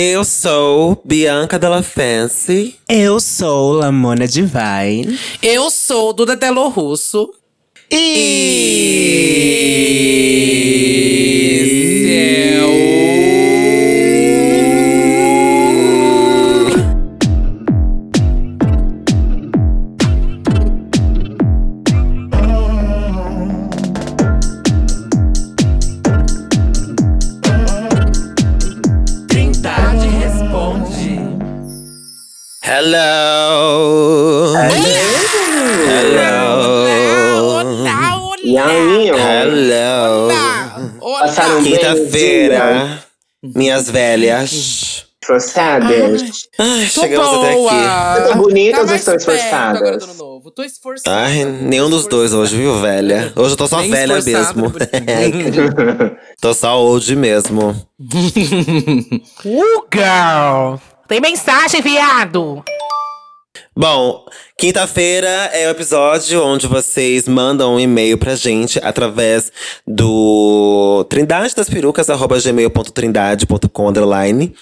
Eu sou Bianca Della Fancy. Eu sou Lamona Divine. Eu sou Duda Delo Russo. Trindade minhas velhas. Forçadas? Ai, Tô chegamos até aqui. boa! Vocês tão bonitas Tá ou mais estão perto esforçadas? Agora do ano novo. Tô esforçada. Ai, nenhum dos dois hoje, viu, velha? Hoje eu tô só Bem velha esforçada, mesmo. tô só old mesmo. Uh, girl! Tem mensagem, viado! Bom, quinta-feira é o episódio onde vocês mandam um e-mail pra gente através do trindade das perucas, arroba gmail.trindade.com underline.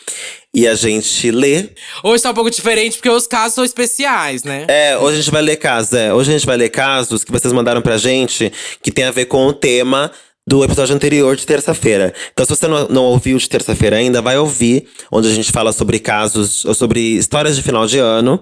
E a gente lê. Hoje tá um pouco diferente porque os casos são especiais, né? É, hoje a gente vai ler casos, é. Hoje a gente vai ler casos que vocês mandaram pra gente que tem a ver com o tema do episódio anterior de terça-feira. Então, se você não, não ouviu de terça-feira ainda, vai ouvir, onde a gente fala sobre casos, ou sobre histórias de final de ano.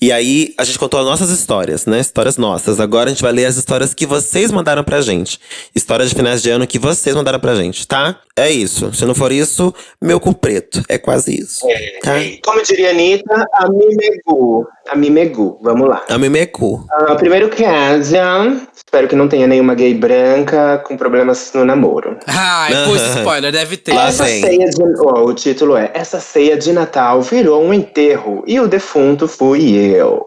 E aí, a gente contou as nossas histórias, né? Histórias nossas. Agora a gente vai ler as histórias que vocês mandaram pra gente. Histórias de finais de ano que vocês mandaram pra gente, tá? É isso. Se não for isso, meu cu preto. É quase isso. Tá? Como diria a Anitta, a Mimegu. A Mimegu, vamos lá. A Mimecu. Ah, primeiro caso, espero que não tenha nenhuma gay branca com problemas no namoro. Ai, pô, esse spoiler, deve ter. Essa ceia de, ó, o título é Essa ceia de Natal virou um enterro e o defunto fui eu.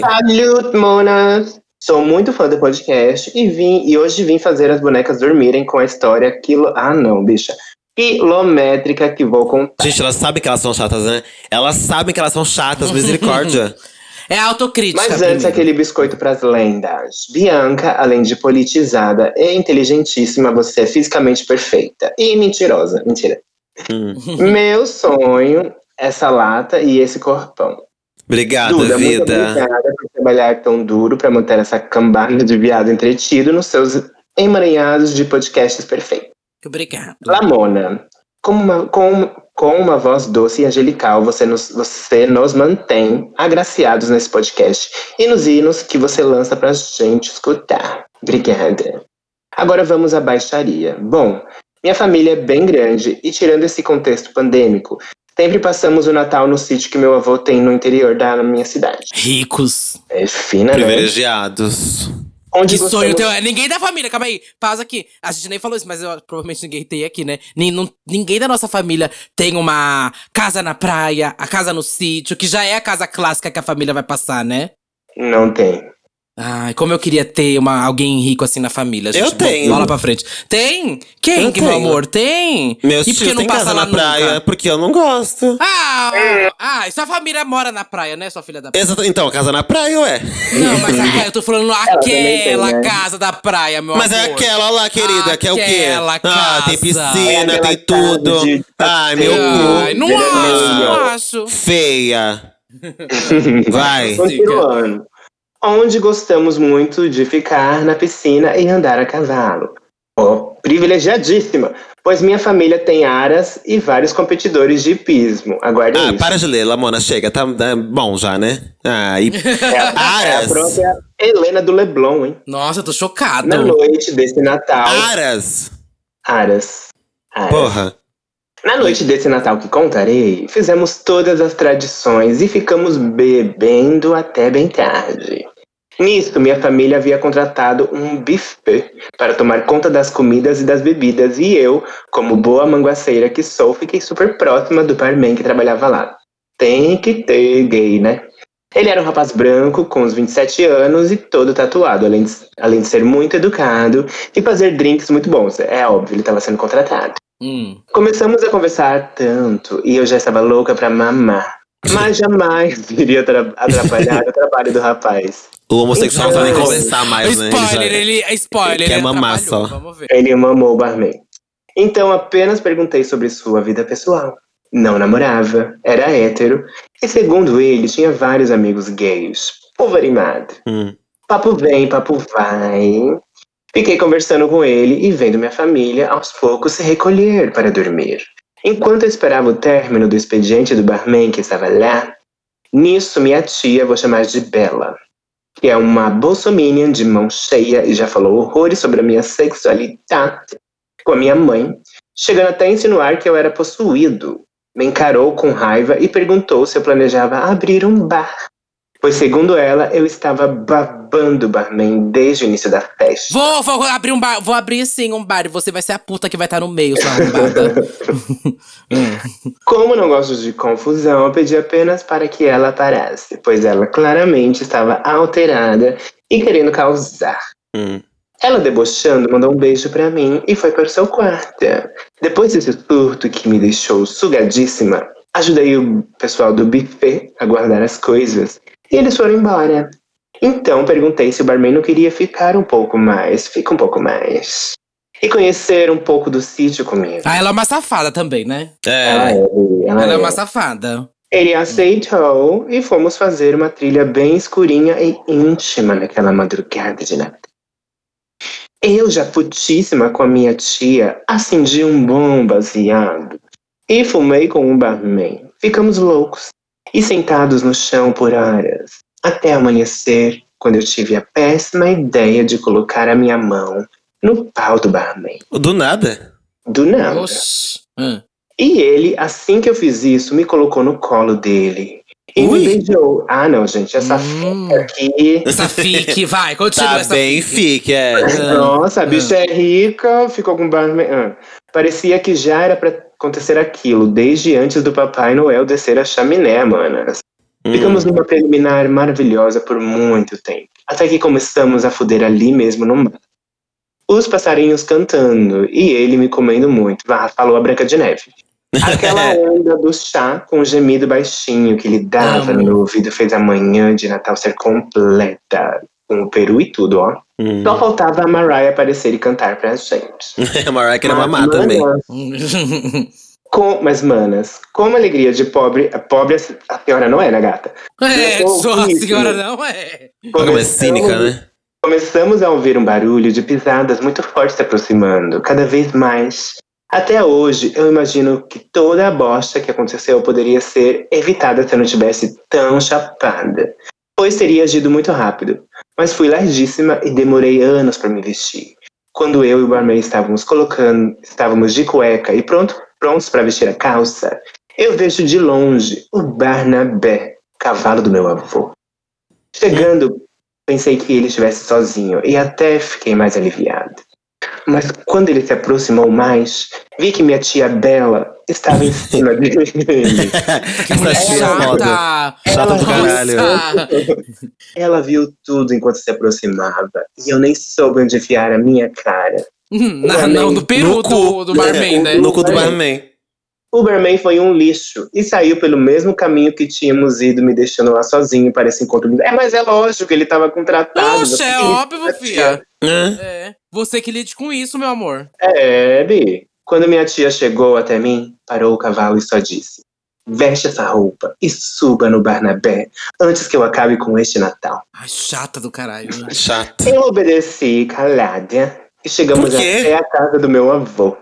Salut, monas! Sou muito fã do podcast e vim e hoje vim fazer as bonecas dormirem com a história quilo... Ah, não, bicha. Quilométrica que vou contar. Gente, elas sabem que elas são chatas, né? Elas sabem que elas são chatas, misericórdia. É autocrítica. Mas antes, primeiro. aquele biscoito pras lendas. Bianca, além de politizada e inteligentíssima, você é fisicamente perfeita. E mentirosa. Mentira. Hum. Meu sonho, essa lata e esse corpão. Obrigada, Duda, muito vida. obrigada por trabalhar tão duro para manter essa cambada de viado entretido nos seus emaranhados de podcasts perfeitos. Obrigado. Lamona, com uma, com, com uma voz doce e angelical, você nos, você nos mantém agraciados nesse podcast e nos hinos que você lança pra gente escutar. Obrigada. Agora vamos à baixaria. Bom, minha família é bem grande e, tirando esse contexto pandêmico, sempre passamos o Natal no sítio que meu avô tem no interior da minha cidade. Ricos. É fina, né? Onde Que sonho teu. é? Ninguém da família, calma aí. Pausa aqui. A gente nem falou isso, mas eu- provavelmente ninguém tem aqui, né? Nem- não- ninguém da nossa família tem uma casa na praia, a casa no sítio, que já é a casa clássica que a família vai passar, né? Não tem. Ai, como eu queria ter uma, alguém rico assim na família. gente. Eu tenho. Bola pra frente. Tem? Quem, que, meu amor? Tem? Meus e por que tios não têm passa casa na praia, nunca? porque eu não gosto. Ah, ah, e sua família mora na praia, né, sua filha da Exato, então, casa na praia, ué. Não, mas aquela, eu tô falando também tem, aquela né? casa da praia, meu Mas amor. é aquela lá, querida, que é o quê? Aquela Ah, tem casa. piscina, É aquela tem tudo. casa de Ai, meu Ai, cu. não acho, não acho. Feia. Vai. Continuando. Onde gostamos muito de ficar na piscina e andar a cavalo. Oh, privilegiadíssima, pois minha família tem aras e vários competidores de hipismo. Aguardem Ah, isso. para de ler, Lamona, chega. Tá, tá bom já, né? Ah, e... É a Aras. própria Helena do Leblon, hein? Nossa, eu tô chocado. Na noite desse Natal. Aras. Aras. Aras. Porra. Na noite desse Natal que contarei, fizemos todas as tradições e ficamos bebendo até bem tarde. Nisso, minha família havia contratado um buffet para tomar conta das comidas e das bebidas, e eu, como boa manguaceira que sou, fiquei super próxima do barman que trabalhava lá. Tem que ter gay, né? Ele era um rapaz branco, com uns 27 anos e todo tatuado, além de, além de ser muito educado e fazer drinks muito bons. É óbvio, ele estava sendo contratado. Hum. Começamos a conversar tanto e eu já estava louca pra mamar. Mas jamais iria atra- atrapalhar o trabalho do rapaz. O homossexual não vai nem Então, conversar mais, né? spoiler, já- ele, spoiler, ele quer ele mamar atrapalhou, só. Ele mamou o barman. Então apenas perguntei sobre sua vida pessoal. não namorava, era hétero e, segundo ele, tinha vários amigos gays. Povo animado. Hum. Papo vem, papo vai. Fiquei conversando com ele e vendo minha família aos poucos se recolher para dormir. Enquanto eu esperava o término do expediente do barman que estava lá, nisso minha tia, vou chamar de Bela, que é uma bolsominion de mão cheia e já falou horrores sobre a minha sexualidade com a minha mãe, chegando até a insinuar que eu era possuído. Me encarou com raiva e perguntou se eu planejava abrir um bar. Pois, segundo ela, eu estava babando o barman desde o início da festa. Vou, vou abrir um bar. Vou abrir sim um bar e você vai ser a puta que vai estar no meio, sua arrombada. Hum. Como não gosto de confusão, eu pedi apenas para que ela parasse, pois ela claramente estava alterada e querendo causar. Hum. Ela, debochando, mandou um beijo pra mim e foi para o seu quarto. Depois desse surto que me deixou sugadíssima, ajudei o pessoal do buffet a guardar as coisas e eles foram embora. Então perguntei se o barman não queria ficar um pouco mais, fica um pouco mais. E conhecer um pouco do sítio comigo. Ah, ela é uma safada também, né? Ela É. é, ela Ela é é. uma safada. Ele aceitou e fomos fazer uma trilha bem escurinha e íntima naquela madrugada de Natal. Eu, já putíssima com a minha tia, acendi um bom baseado e fumei com um barman. Ficamos loucos e sentados no chão por horas, até amanhecer, quando eu tive a péssima ideia de colocar a minha mão no pau do barman. Do nada. Do nada. Oxi. Hum. E ele, assim que eu fiz isso, me colocou no colo dele. E Ui. me beijou. Ah, não, gente, essa Hum. fita aqui. Essa fique, vai, continua Tá essa bem fique. fique, é. Nossa, a bicha é rica, ficou com barman. Ah. Parecia que já era pra acontecer aquilo, desde antes do Papai Noel descer a chaminé, manas. Hum. Ficamos numa preliminar maravilhosa por muito tempo. Até que começamos a fuder ali mesmo no mar. Os passarinhos cantando e ele me comendo muito. Vá, falou a Branca de Neve. Aquela onda do chá com o gemido baixinho que lhe dava Amo. no meu ouvido fez a manhã de Natal ser completa. Com o peru e tudo, ó. Hum. Só faltava a Mariah aparecer e cantar pra gente. A Mariah queria mamar também. com- mas, manas, como alegria de pobre. A pobre a senhora não é, né, gata? é, Eu sua ouvi, senhora não é. Como é cínica, né? Começamos a ouvir um barulho de pisadas muito forte se aproximando, cada vez mais. Até hoje, eu imagino que toda a bosta que aconteceu poderia ser evitada se eu não tivesse tão chapada, pois teria agido muito rápido. Mas fui largíssima e demorei anos para me vestir. Quando eu e o barman estávamos colocando, estávamos de cueca e pronto, prontos para vestir a calça, eu vejo de longe o Barnabé, cavalo do meu avô. Chegando Pensei que ele estivesse sozinho e até fiquei mais aliviado. Mas quando ele se aproximou mais, vi que minha tia Bela estava em cima dele. Essa tia é foda. chata. Chata do Nossa. caralho. Ela viu tudo enquanto se aproximava e eu nem soube onde enfiar a minha cara. Hum, Não, do peru No do, do barman, né? No cu do barman. O barman foi um lixo e saiu pelo mesmo caminho que tínhamos ido, me deixando lá sozinho para esse encontro. É, mas é lógico, ele estava contratado. Puxa, Você é que- óbvio, filha. Hã? É. Você que lide com isso, meu amor. É, Bi. Quando minha tia chegou até mim, parou o cavalo e só disse: Veste essa roupa e suba no Barnabé antes que eu acabe com este Natal. Ai, chata do caralho. Chato. Eu obedeci, calada, e chegamos até a casa do meu avô.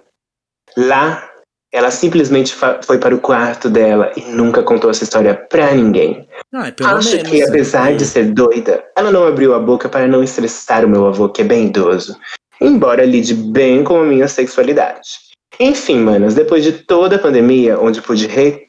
Lá, ela simplesmente foi para o quarto dela e nunca contou essa história pra ninguém. Ai, Acho menos. que, apesar de ser doida, ela não abriu a boca para não estressar o meu avô, que é bem idoso. Embora lide bem com a minha sexualidade. Enfim, manas, depois de toda a pandemia, onde pude, re...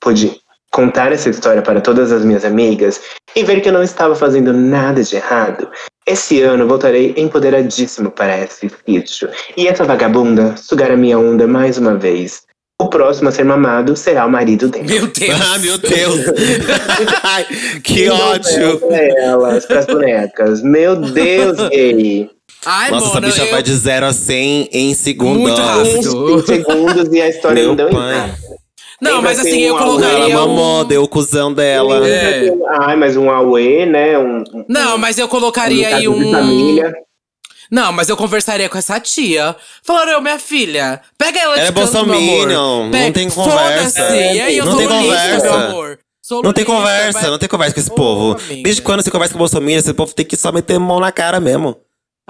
pude contar essa história para todas as minhas amigas e ver que eu não estava fazendo nada de errado, esse ano voltarei empoderadíssimo para esse sítio. E essa vagabunda sugar a minha onda mais uma vez. O próximo a ser mamado será o marido dela. Meu Deus. Ah, meu Deus. Que ódio. pra elas, pras bonecas. Meu Deus, gay. Ai, Nossa, essa mano, bicha eu... vai de 0 a 100 em segundos. Muito rápido. 20 segundos e a história Meu não deu em pai. nada. Não, Lembra mas assim, tem eu um Ela colocaria. mamou, um- deu o cuzão dela. É. Ai, mas um Aue, né? Um, um- Não, mas eu um colocaria aí um. família. Não, mas eu conversaria com essa tia. Falaram, eu, minha filha, pega ela de Ela é canto, meu amor. não Pe- tem conversa. Foda-se. E aí, eu Não sou tem conversa. meu amor. Sou Não tem conversa, vai- não tem conversa com esse Ô, povo. amiga. Desde quando você conversa com o Bolsonaro, esse povo tem que só meter mão na cara mesmo.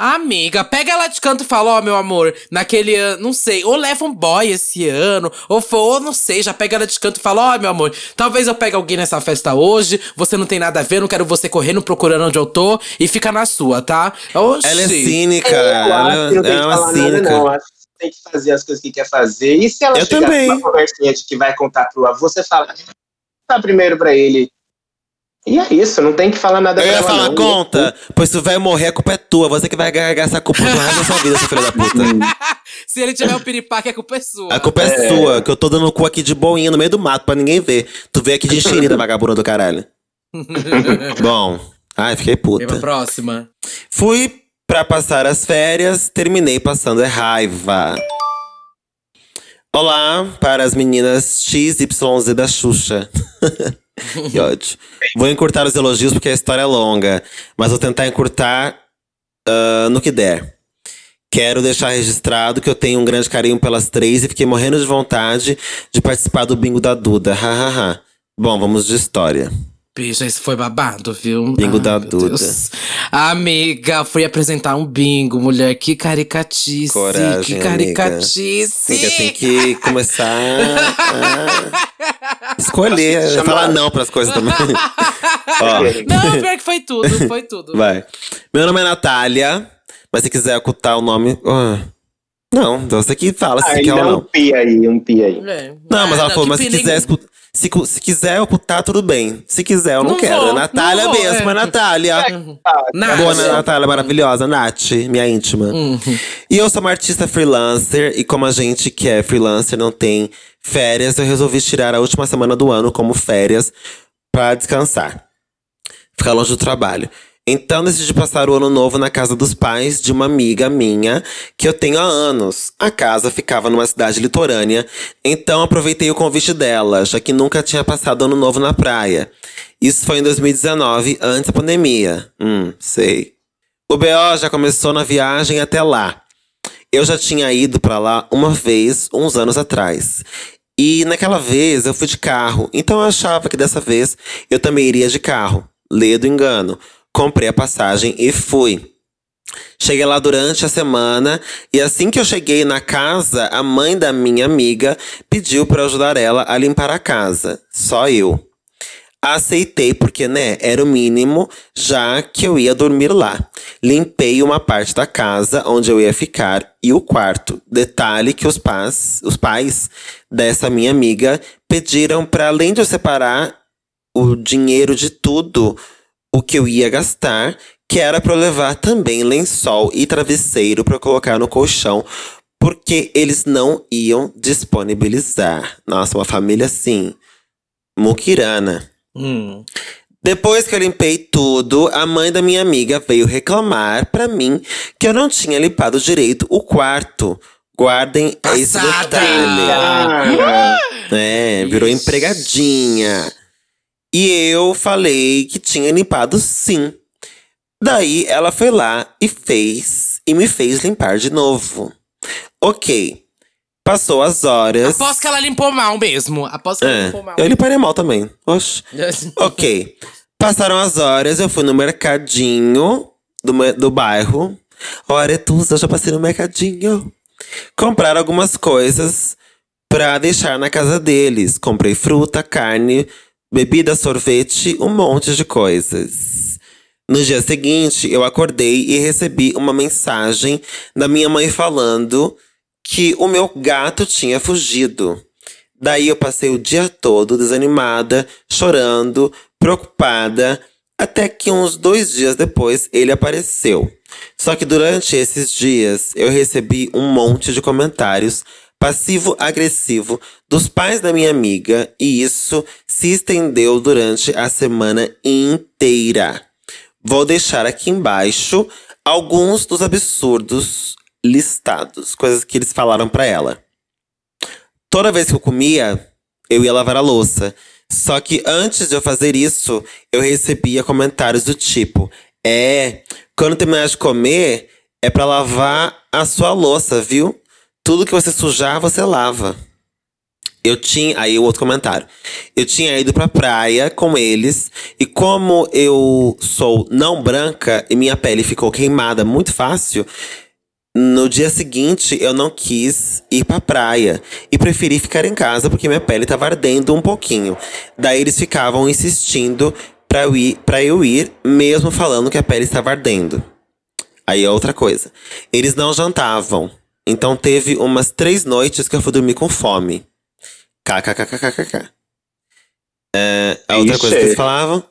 Amiga, pega ela de canto e fala, ó, meu amor, naquele ano, não sei, ou leva um boy esse ano, ou, for, ou não sei, já pega ela de canto e fala, ó, meu amor, talvez eu pegue alguém nessa festa hoje, você não tem nada a ver, não quero você correndo procurando onde eu tô, e fica na sua, tá? Oxi. Ela é cínica, Eu ela, tem ela é que uma falar cínica. nada, não. Acho que tem que fazer as coisas que quer fazer. E se ela Eu chegar também. com uma conversinha de que vai contar pro avô, você fala, tá primeiro pra ele. E é isso, não tem que falar nada Eu ia ela, falar, não. conta, pois se o velho morrer, a culpa é tua. Você que vai carregar essa culpa pro resto da sua vida, seu filho da puta. Se ele tiver o piripaque, a culpa é sua. A culpa é, sua, que eu tô dando o cu aqui de boinha no meio do mato pra ninguém ver. Tu veio aqui de enxerida, vagabunda do caralho. Bom, ai, fiquei Vem puta. próxima. Fui pra passar as férias, terminei passando é raiva. Olá para as meninas XYZ da Xuxa. Vou encurtar os elogios porque a história é longa, mas vou tentar encurtar ah, no que der. Quero deixar registrado que eu tenho um grande carinho pelas três e fiquei morrendo de vontade de participar do bingo da Duda. Hahaha. Bom, vamos de história. Bicha, isso foi babado, viu? Bingo Ai, da Duda. Deus. Amiga, fui apresentar um bingo, mulher. Que caricatice. Coragem, que caricatice. Amiga, tem que começar a escolher, Chama- falar não pras coisas também. Ó, Não, pior que foi tudo, foi tudo. vai. Meu nome é Natália, mas se quiser ocultar o nome. não, você que fala se Aí quer ou dá um não. pi aí, um pi aí. É. Não, mas Ah, ela falou, que mas se quiser, escu- se, se quiser ocultar, tudo bem. Se quiser, eu não, Não quero. vou, é Natália não vou, mesmo, é é. Natália. Nath. Boa, né, Natália, maravilhosa. Nath, minha íntima. Uhum. E eu sou uma artista freelancer, e como a gente que é freelancer não tem férias, eu resolvi tirar a última semana do ano como férias pra descansar. Ficar longe do trabalho. Então decidi passar o ano novo na casa dos pais de uma amiga minha que eu tenho há anos. A casa ficava numa cidade litorânea, então aproveitei o convite dela, já que nunca tinha passado ano novo na praia. Isso foi em 2019, antes da pandemia. Hum, sei. O BO já começou na viagem até lá. Eu já tinha ido pra lá uma vez, uns anos atrás. E naquela vez eu fui de carro, então eu achava que dessa vez eu também iria de carro. Lê do engano. Comprei a passagem e fui. Cheguei lá durante a semana e assim que eu cheguei na casa, a mãe da minha amiga pediu para ajudar ela a limpar a casa. Só eu. Aceitei porque, né, era o mínimo, já que eu ia dormir lá. Limpei uma parte da casa onde eu ia ficar e o quarto. Detalhe que os pais, os pais dessa minha amiga pediram para além de eu separar o dinheiro de tudo o que eu ia gastar, que era para eu levar também lençol e travesseiro para colocar no colchão, porque eles não iam disponibilizar. Nossa, uma família assim, muquirana. Hum. Depois que eu limpei tudo, a mãe da minha amiga veio reclamar pra mim que eu não tinha limpado direito o quarto. Guardem esse Passada! detalhe. Ah, É, virou empregadinha. E eu falei que tinha limpado sim. Daí ela foi lá e fez, e me fez limpar de novo. Ok. Passou as horas. Aposto que ela limpou mal mesmo. Aposto que ela É, limpou mal. eu limparia mal também. Oxe. Ok. Passaram as horas, eu fui no mercadinho do, do bairro. Ó, Aretusa, eu já passei no mercadinho. Comprar algumas coisas pra deixar na casa deles. Comprei fruta, carne, bebida, sorvete, um monte de coisas. No dia seguinte, eu acordei e recebi uma mensagem da minha mãe falando que o meu gato tinha fugido. Daí eu passei o dia todo desanimada, chorando, preocupada, até que uns dois dias depois ele apareceu. Só que durante esses dias eu recebi um monte de comentários passivo-agressivo dos pais da minha amiga e isso se estendeu durante a semana inteira. Vou deixar aqui embaixo alguns dos absurdos listados, coisas que eles falaram pra ela. Toda vez que eu comia, eu ia lavar a louça. Só que antes de eu fazer isso, eu recebia comentários do tipo: É, quando terminar de comer, é pra lavar a sua louça, viu? Tudo que você sujar, você lava. Eu tinha. Aí o outro comentário. Eu tinha ido pra praia com eles. E como eu sou não branca e minha pele ficou queimada muito fácil. No dia seguinte, eu não quis ir pra praia. E preferi ficar em casa porque minha pele tava ardendo um pouquinho. Daí eles ficavam insistindo pra eu ir, pra eu ir mesmo falando que a pele estava ardendo. Aí é outra coisa. Eles não jantavam. Então teve umas três noites que eu fui dormir com fome. KKKKKK. É, a outra Ixi. coisa que eles falavam.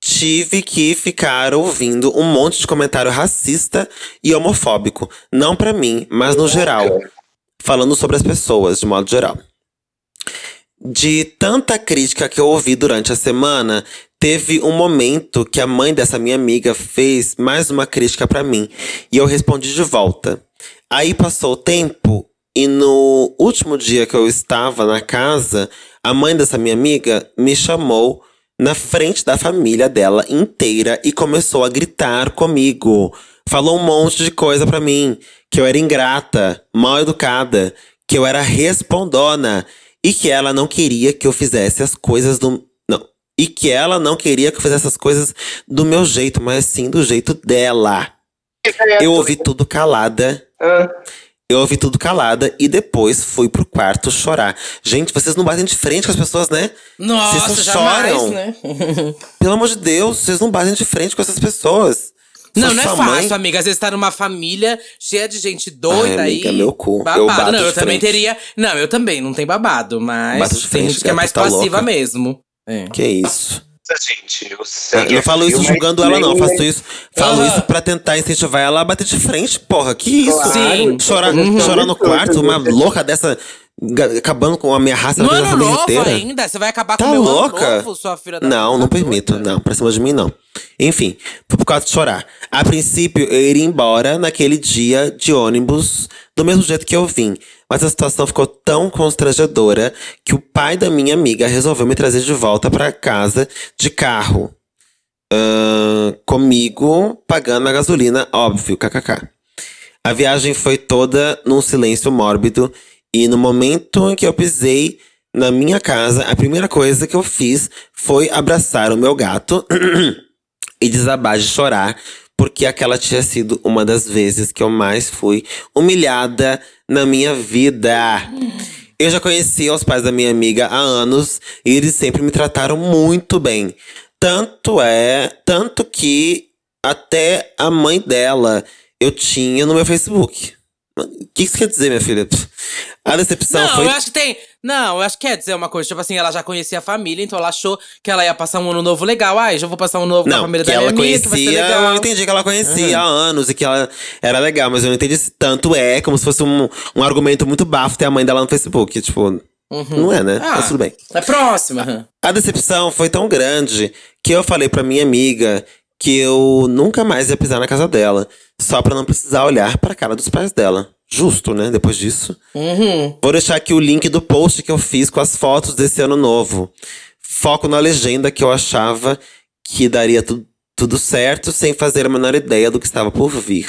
Tive que ficar ouvindo um monte de comentário racista e homofóbico. Não pra mim, mas no geral. Falando sobre as pessoas, de modo geral. De tanta crítica que eu ouvi durante a semana, teve um momento que a mãe dessa minha amiga fez mais uma crítica pra mim. E eu respondi de volta. Aí passou o tempo e no último dia que eu estava na casa, a mãe dessa minha amiga me chamou na frente da família dela inteira e começou a gritar comigo. Falou um monte de coisa pra mim, que eu era ingrata, mal educada, que eu era respondona e que ela não queria que eu fizesse as coisas do não, e que ela não queria que eu fizesse as coisas do meu jeito, mas sim do jeito dela. Eu ouvi tudo calada. Ah, Eu ouvi tudo calada e depois fui pro quarto chorar. Gente, vocês não batem de frente com as pessoas, né? Nossa, vocês jamais, choram. né? Pelo amor de Deus, vocês não batem de frente com essas pessoas. Não, não é fácil, mãe- amiga. Às vezes tá numa família cheia de gente doida Ai, aí. amiga, meu cu. Eu Babado. bato não, eu também frente. teria. Não, eu também, não tem babado, mas Bato de tem frente, gente que é mais tá passiva louca. mesmo. É. Que isso? Gente, eu Eu falo isso julgando ela, não. Eu faço isso, falo isso pra tentar incentivar ela a bater de frente. Porra, que isso? Sim. Chorar, Uhum. chorar no quarto, uma louca dessa acabando com a minha raça No ano novo inteira. ainda? Você vai acabar Tá com o meu louca? ano novo, sua filha da Não, não permito. Não, pra cima de mim, não. Enfim, foi por causa de chorar. A princípio, eu iria embora naquele dia de ônibus, do mesmo jeito que eu vim. Mas a situação ficou tão constrangedora que o pai da minha amiga resolveu me trazer de volta pra casa de carro. Ahn, comigo, pagando a gasolina, óbvio, kkk. A viagem foi toda num silêncio mórbido e no momento em que eu pisei na minha casa, a primeira coisa que eu fiz foi abraçar o meu gato e desabar de chorar, porque aquela tinha sido uma das vezes que eu mais fui humilhada na minha vida. Eu já conhecia os pais da minha amiga há anos e eles sempre me trataram muito bem. Tanto é, tanto que até a mãe dela eu tinha no meu Facebook. O que isso quer dizer, minha filha? A decepção Não, foi. eu acho que tem. Não, eu acho que quer dizer uma coisa. Tipo assim, ela já conhecia a família, então ela achou que ela ia passar um ano novo legal. Ai, já vou passar um novo com a Não, família que da minha ela amiga, que ser conhecia, legal. eu entendi que ela conhecia há anos e que ela era legal, mas eu não entendi se tanto é como se fosse um, um argumento muito bafo ter a mãe dela no Facebook. Tipo, não é, né? Ah, Mas tudo bem. É próxima. A decepção foi tão grande que eu falei pra minha amiga que eu nunca mais ia pisar na casa dela, só pra não precisar olhar pra cara dos pais dela. Justo, né? Depois disso. Uhum. Vou deixar aqui o link do post que eu fiz com as fotos desse ano novo. Foco na legenda que eu achava que daria tu- tudo certo sem fazer a menor ideia do que estava por vir.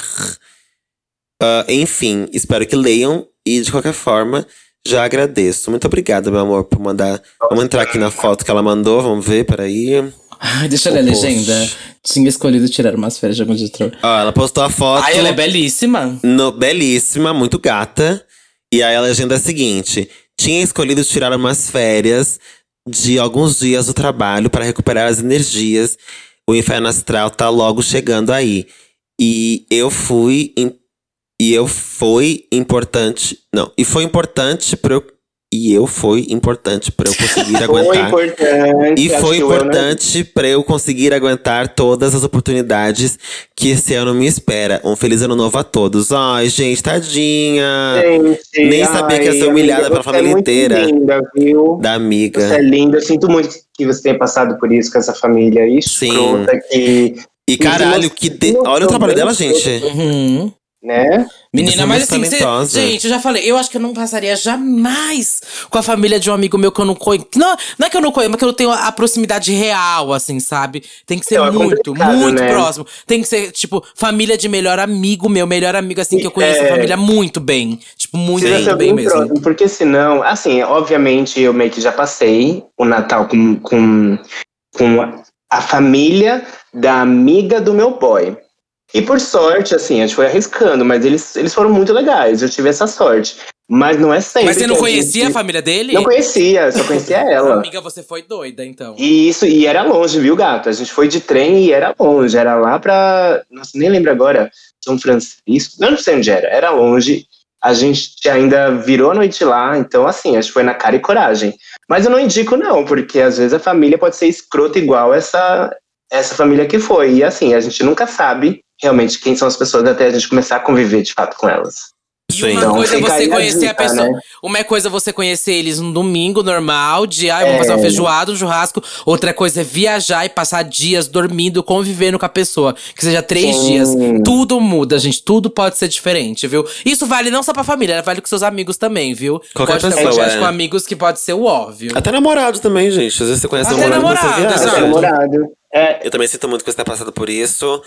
Ah, enfim, espero que leiam e de qualquer forma já agradeço. Muito obrigada, meu amor, por mandar. Vamos entrar aqui na foto que ela mandou, vamos ver, peraí. Ai, deixa eu ler a O post. legenda. Tinha escolhido tirar umas férias de algum editor. Ó, ela postou a foto. Ai, ela é belíssima. No, belíssima, muito gata. E aí a legenda é a seguinte: tinha escolhido tirar umas férias de alguns dias do trabalho para recuperar as energias. O inferno astral tá logo chegando aí. E eu fui. E eu fui importante. Não, e foi importante para eu. E eu foi importante para eu conseguir Foi aguentar. importante. E foi ano- importante pra eu conseguir aguentar todas as oportunidades que esse ano me espera. Um feliz ano novo a todos. Ai, gente, tadinha Gente, Nem sabia que ia ser ai, humilhada amiga, pela você família é muito inteira. Linda, viu? da Você é amiga. linda. Eu sinto muito que você tenha passado por isso com essa família escrota que, E caralho, que de... olha o trabalho dela, gente. Uhum. Né? Menina, é mas assim, cê- gente, eu já falei, eu acho que eu não passaria jamais com a família de um amigo meu que eu não conheço. Não, não é que eu não conheço, mas que eu não tenho a proximidade real, assim, sabe? Tem que ser Não, é muito, complicado, muito né? próximo. Tem que ser, tipo, família de melhor amigo meu, melhor amigo, assim, que eu conheço É. a família muito bem. Tipo, muito, ser bem bem mesmo. próximo, porque senão, assim, obviamente eu meio que já passei o Natal com, com, com a- a família da amiga do meu boy. E por sorte, assim, a gente foi arriscando, mas eles, eles foram muito legais, eu tive essa sorte. Mas não é sempre. Mas você não a conhecia a gente- família dele? Não conhecia, só conhecia ela. Amiga, você foi doida, então. E isso, e era longe, viu, gato? A gente foi de trem e era longe, era lá pra. Nossa, nem lembro agora. São Francisco. Eu não sei onde era, era longe. A gente ainda virou a noite lá, então assim, acho que foi na cara e coragem. Mas eu não indico, não, porque às vezes a família pode ser escrota igual essa, essa família que foi. E assim, a gente nunca sabe realmente quem são as pessoas até a gente começar a conviver de fato com elas. E uma Então, coisa é você a conhecer a dica, pessoa. né? Uma coisa é você conhecer eles num domingo normal, de ah, vamos É. fazer uma feijoada, um churrasco. Outra coisa é viajar e passar dias dormindo, convivendo com a pessoa. Que seja três Sim. dias. Tudo muda, gente. Tudo pode ser diferente, viu? Isso vale não só pra família, vale com seus amigos também, viu? Qualquer pode ter pessoa, quantidade é. com amigos que pode ser o óbvio. Até namorado também, gente. Às vezes você conhece Até namorado, namorado, você viaja. Namorado. É, Eu também sinto muito que você tá passando por isso.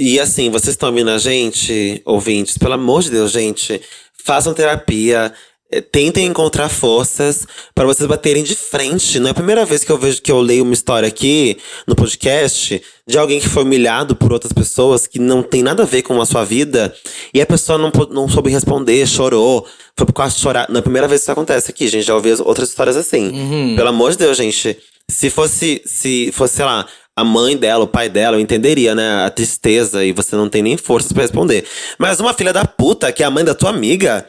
E assim, vocês estão ouvindo a gente, ouvintes, pelo amor de Deus, gente, façam terapia. eh, Tentem encontrar forças para vocês baterem de frente. Não é a primeira vez que eu vejo que eu leio uma história aqui no podcast de alguém que foi humilhado por outras pessoas que não tem nada a ver com a sua vida e a pessoa não, não soube responder, chorou, foi por causa de chorar. Não é a primeira vez que isso acontece aqui, gente. Já ouvi as- outras histórias assim. Uhum. Pelo amor de Deus, gente. Se fosse, se fosse, sei lá, a mãe dela, o pai dela, eu entenderia, né? A tristeza e você não tem nem forças pra responder. Mas uma filha da puta, que é a mãe da tua amiga,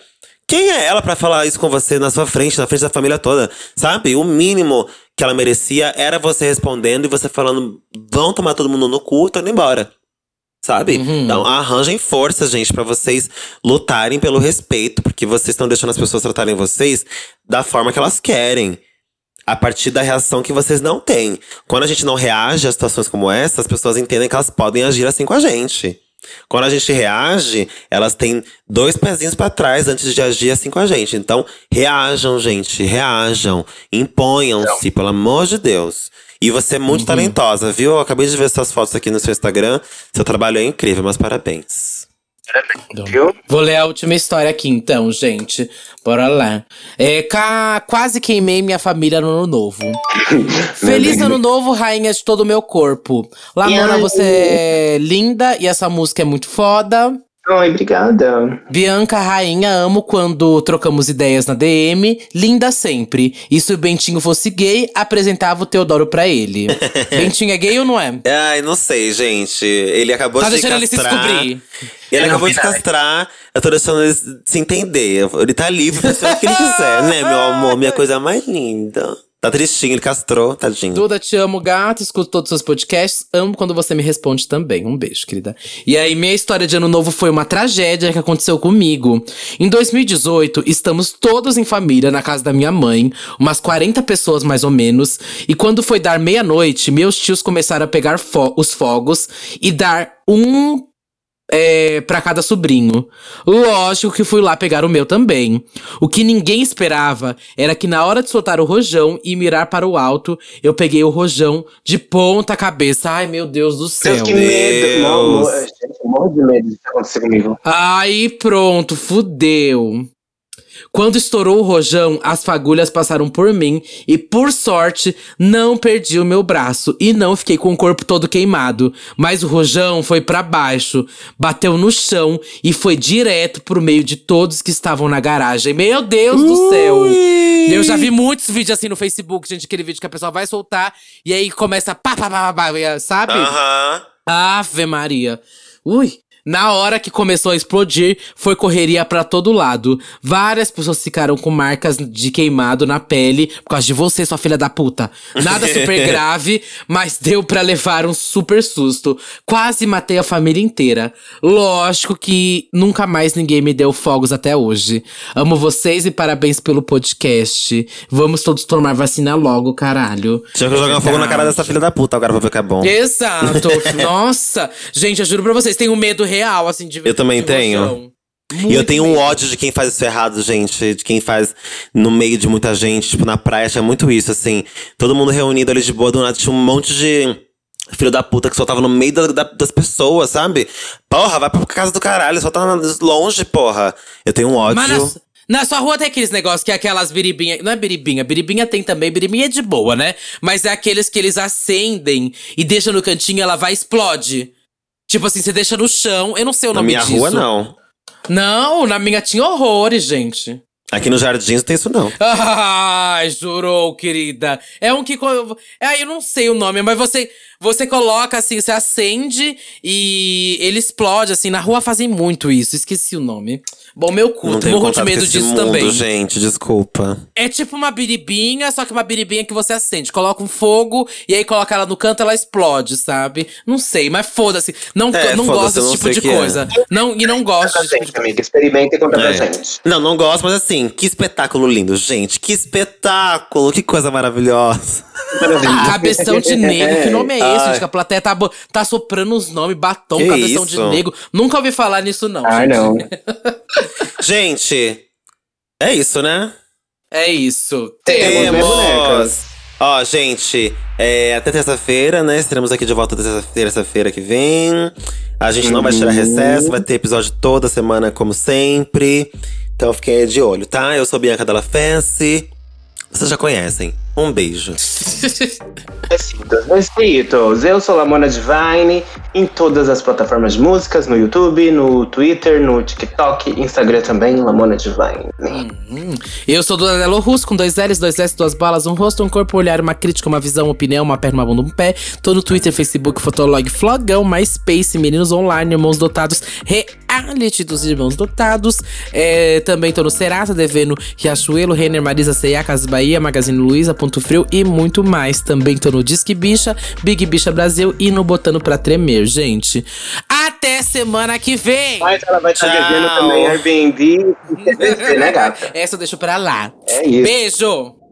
quem é ela pra falar isso com você na sua frente, na frente da família toda? Sabe? O mínimo que ela merecia era você respondendo e você falando: vão tomar todo mundo no cu, tô indo embora. Sabe? Uhum. Então, arranjem forças, gente, pra vocês lutarem pelo respeito, porque vocês estão deixando as pessoas tratarem vocês da forma que elas querem a partir da reação que vocês não têm. Quando a gente não reage a situações como essa, as pessoas entendem que elas podem agir assim com a gente. Quando a gente reage, elas têm dois pezinhos pra trás antes de agir assim com a gente. Então, reajam, gente, reajam, imponham-se, pelo amor de Deus. E você é muito talentosa, viu? Eu acabei de ver suas fotos aqui no seu Instagram. Seu trabalho é incrível, mas parabéns. Viu? Vou ler a última história aqui, então, gente. Bora lá. É, ca- Quase queimei minha família no ano novo. Feliz ano novo, rainha de todo o meu corpo. Lamona, você é linda e essa música é muito foda. Ai, obrigada. Bianca, rainha, amo quando trocamos ideias na DM. Linda sempre. E se o Bentinho fosse gay, apresentava o Teodoro pra ele. Bentinho é gay ou não é? Ai, não sei, gente. Ele acabou Tá de deixando ele se castrar. descobrir. Ele Não, acabou de castrar. Eu tô deixando ele se entender. Ele tá livre pra ser o que ele quiser, né, meu amor? Minha coisa mais linda. Tá tristinho, ele castrou, tadinho. Duda, te amo, gato. Escuto todos os seus podcasts. Amo quando você me responde também. Um beijo, querida. E aí, minha história de ano novo foi uma tragédia que aconteceu comigo. Em 2018, estamos todos em família na casa da minha mãe, umas 40 pessoas mais ou menos. E quando foi dar meia-noite, meus tios começaram a pegar fo- os fogos e dar um é, para cada sobrinho. Lógico que fui lá pegar o meu também. O que ninguém esperava era que na hora de soltar o rojão e mirar para o alto, eu peguei o rojão de ponta cabeça. Ai, meu Deus do Deus, céu. que medo. Deus. Não, gente, eu morro de medo disso acontecer comigo. Aí pronto, fudeu. Quando estourou o rojão, as fagulhas passaram por mim e, por sorte, não perdi o meu braço e não fiquei com o corpo todo queimado. Mas o rojão foi pra baixo, bateu no chão e foi direto pro meio de todos que estavam na garagem. Meu Deus do céu! Eu já vi muitos vídeos assim no Facebook, gente, aquele vídeo que a pessoa vai soltar e aí começa pá, pá, pá, pá, pá, sabe? Aham. Ave Maria. Ui. Na hora que começou a explodir, foi correria pra todo lado. Várias pessoas ficaram com marcas de queimado na pele por causa de você, sua filha da puta. Nada super grave, mas deu pra levar um super susto. Quase matei a família inteira. Lógico que nunca mais ninguém me deu fogos até hoje. Amo vocês e parabéns pelo podcast. Vamos todos tomar vacina logo, caralho. Tinha que jogar fogo na cara dessa filha da puta agora pra ver que é bom. Exato. Nossa. Gente, eu juro pra vocês, tenho medo real, assim, de. Eu também de tenho. rojão. E eu tenho um ódio de quem faz isso errado, gente. De quem faz no meio de muita gente. Tipo, na praia tinha muito isso, assim. Todo mundo reunido ali de boa, do nada tinha um monte de filho da puta que só tava no meio da- da- das pessoas, sabe? Porra, vai pra casa do caralho, só tá longe, porra. Eu tenho um ódio. Mas na, na sua rua tem aqueles negócios que é aquelas biribinha. Não é biribinha, biribinha tem também, biribinha é de boa, né? Mas é aqueles que eles acendem e deixam no cantinho ela vai e explode. Tipo assim, você deixa no chão, eu não sei o Na nome minha disso. rua, não. Não, na minha tinha horrores, gente. Aqui no Jardins não tem isso, não. Ai, jurou, querida. É um que. É, eu não sei o nome, mas você você coloca assim, você acende e ele explode, assim. Na rua fazem muito isso, esqueci o nome. Bom, meu cu, não morro de medo disso mundo, também. gente, desculpa. É tipo uma biribinha, só que uma biribinha que você acende. Coloca um fogo e aí coloca ela no canto, ela explode, sabe? Não sei, mas foda-se. Não, É, não foda-se, gosto desse tipo de é. coisa. Não, e não gosto desse tipo de gente, coisa. amiga. Experimente e conta pra É. gente. Não, não gosto, mas assim, que espetáculo lindo, gente. Que espetáculo, que coisa maravilhosa. Cabeção de negro, que nome é esse, Ai. gente? Que a plateia tá, tá soprando os nomes, batom, Que cabeção de isso? negro. Nunca ouvi falar nisso, não. Ai, gente. não. Gente, é isso, né? É isso. Temos? Ó, gente, é, até terça-feira, né? Estaremos aqui de volta terça- terça-feira que vem. A gente não vai tirar Uhum. recesso, vai ter episódio toda semana, como sempre. Então fiquem de olho, tá? Eu sou Bianca Della Fence. Vocês já conhecem. Um beijo. Besitos, besitos. Eu sou Lamona Divine em todas as plataformas de músicas, no YouTube, no Twitter, no TikTok, Instagram também, Lamona Divine. Eu sou Dona Nelo Russo, com dois L's, dois S, duas balas, um rosto, um corpo, um olhar, uma crítica, uma visão, uma opinião, uma perna, uma bunda, um pé. Tô no Twitter, Facebook, Fotolog, Flogão, MySpace, Meninos Online, Irmãos Dotados, Reality dos Irmãos Dotados. É, também tô no Serasa, devendo Riachuelo, Renner, Marisa, C&A, Casas Bahia, Magazine Luiza, Ponto Frio e muito mais. Também tô no Disque Bicha, Big Bicha Brasil e no Botando Pra Tremer, gente. Até semana que vem! Mas ela vai estar devendo também Airbnb né, gata? Essa eu deixo pra lá. É isso. Beijo!